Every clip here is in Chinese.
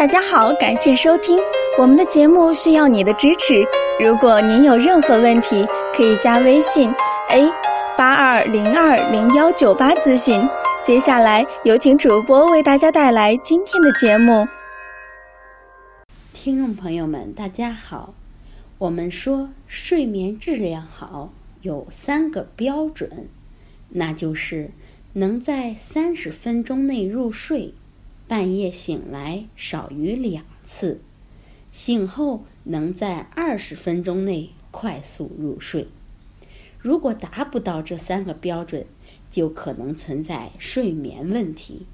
大家好，感谢收听我们的节目，需要你的支持。如果您有任何问题，可以加微信 a 八二零二零幺九八咨询。接下来有请主播为大家带来今天的节目。听众朋友们，大家好。我们说睡眠质量好有三个标准，那就是能在三十分钟内入睡。半夜醒来少于两次，醒后能在二十分钟内快速入睡。如果达不到这三个标准，就可能存在睡眠问题。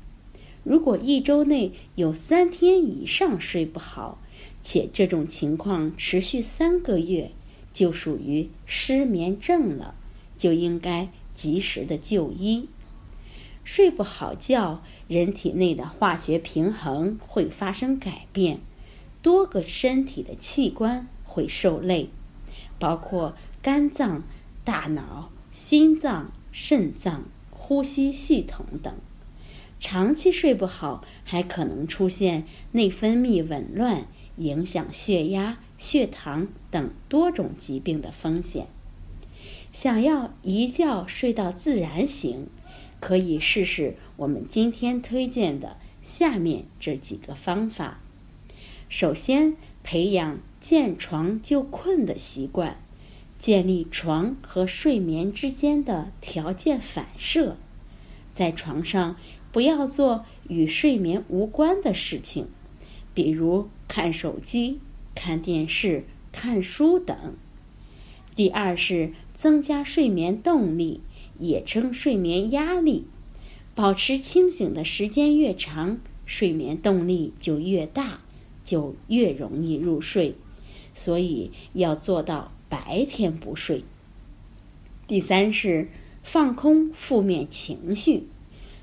如果一周内有三天以上睡不好，且这种情况持续三个月，就属于失眠症了，就应该及时的就医。睡不好觉，人体内的化学平衡会发生改变，多个身体的器官会受累，包括肝脏、大脑、心脏、肾脏、呼吸系统等。长期睡不好，还可能出现内分泌紊乱，影响血压、血糖等多种疾病的风险。想要一觉睡到自然醒。可以试试我们今天推荐的下面这几个方法。首先，培养见床就困的习惯，建立床和睡眠之间的条件反射。在床上不要做与睡眠无关的事情，比如看手机、看电视、看书等。第二是增加睡眠动力。也称睡眠压力，保持清醒的时间越长，睡眠动力就越大，就越容易入睡。所以要做到白天不睡。第三是放空负面情绪，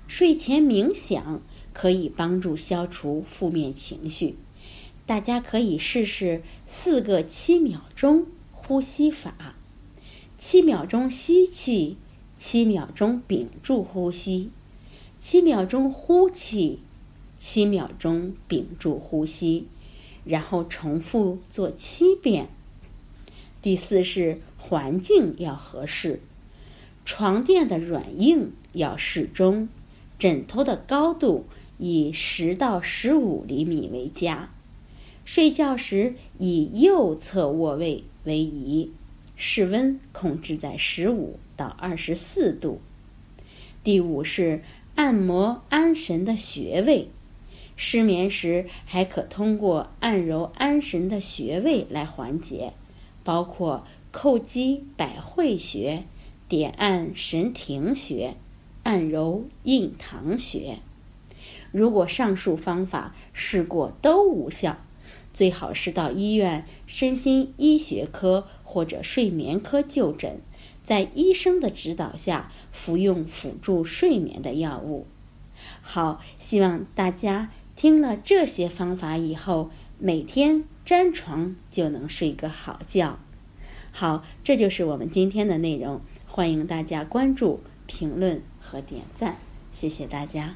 睡前冥想可以帮助消除负面情绪。大家可以试试四个七秒钟呼吸法，七秒钟吸气。七秒钟屏住呼吸，七秒钟呼气，七秒钟屏住呼吸，然后重复做七遍。第四是环境要合适，床垫的软硬要适中，枕头的高度以十到十五厘米为佳，睡觉时以右侧卧位为宜。室温控制在十五到二十四度。第五是按摩安神的穴位，失眠时还可通过按揉安神的穴位来缓解，包括叩击百会穴、点按神庭穴、按揉印堂穴。如果上述方法试过都无效，最好是到医院身心医学科。或者睡眠科就诊，在医生的指导下服用辅助睡眠的药物。好，希望大家听了这些方法以后，每天沾床就能睡个好觉。好，这就是我们今天的内容，欢迎大家关注、评论和点赞，谢谢大家。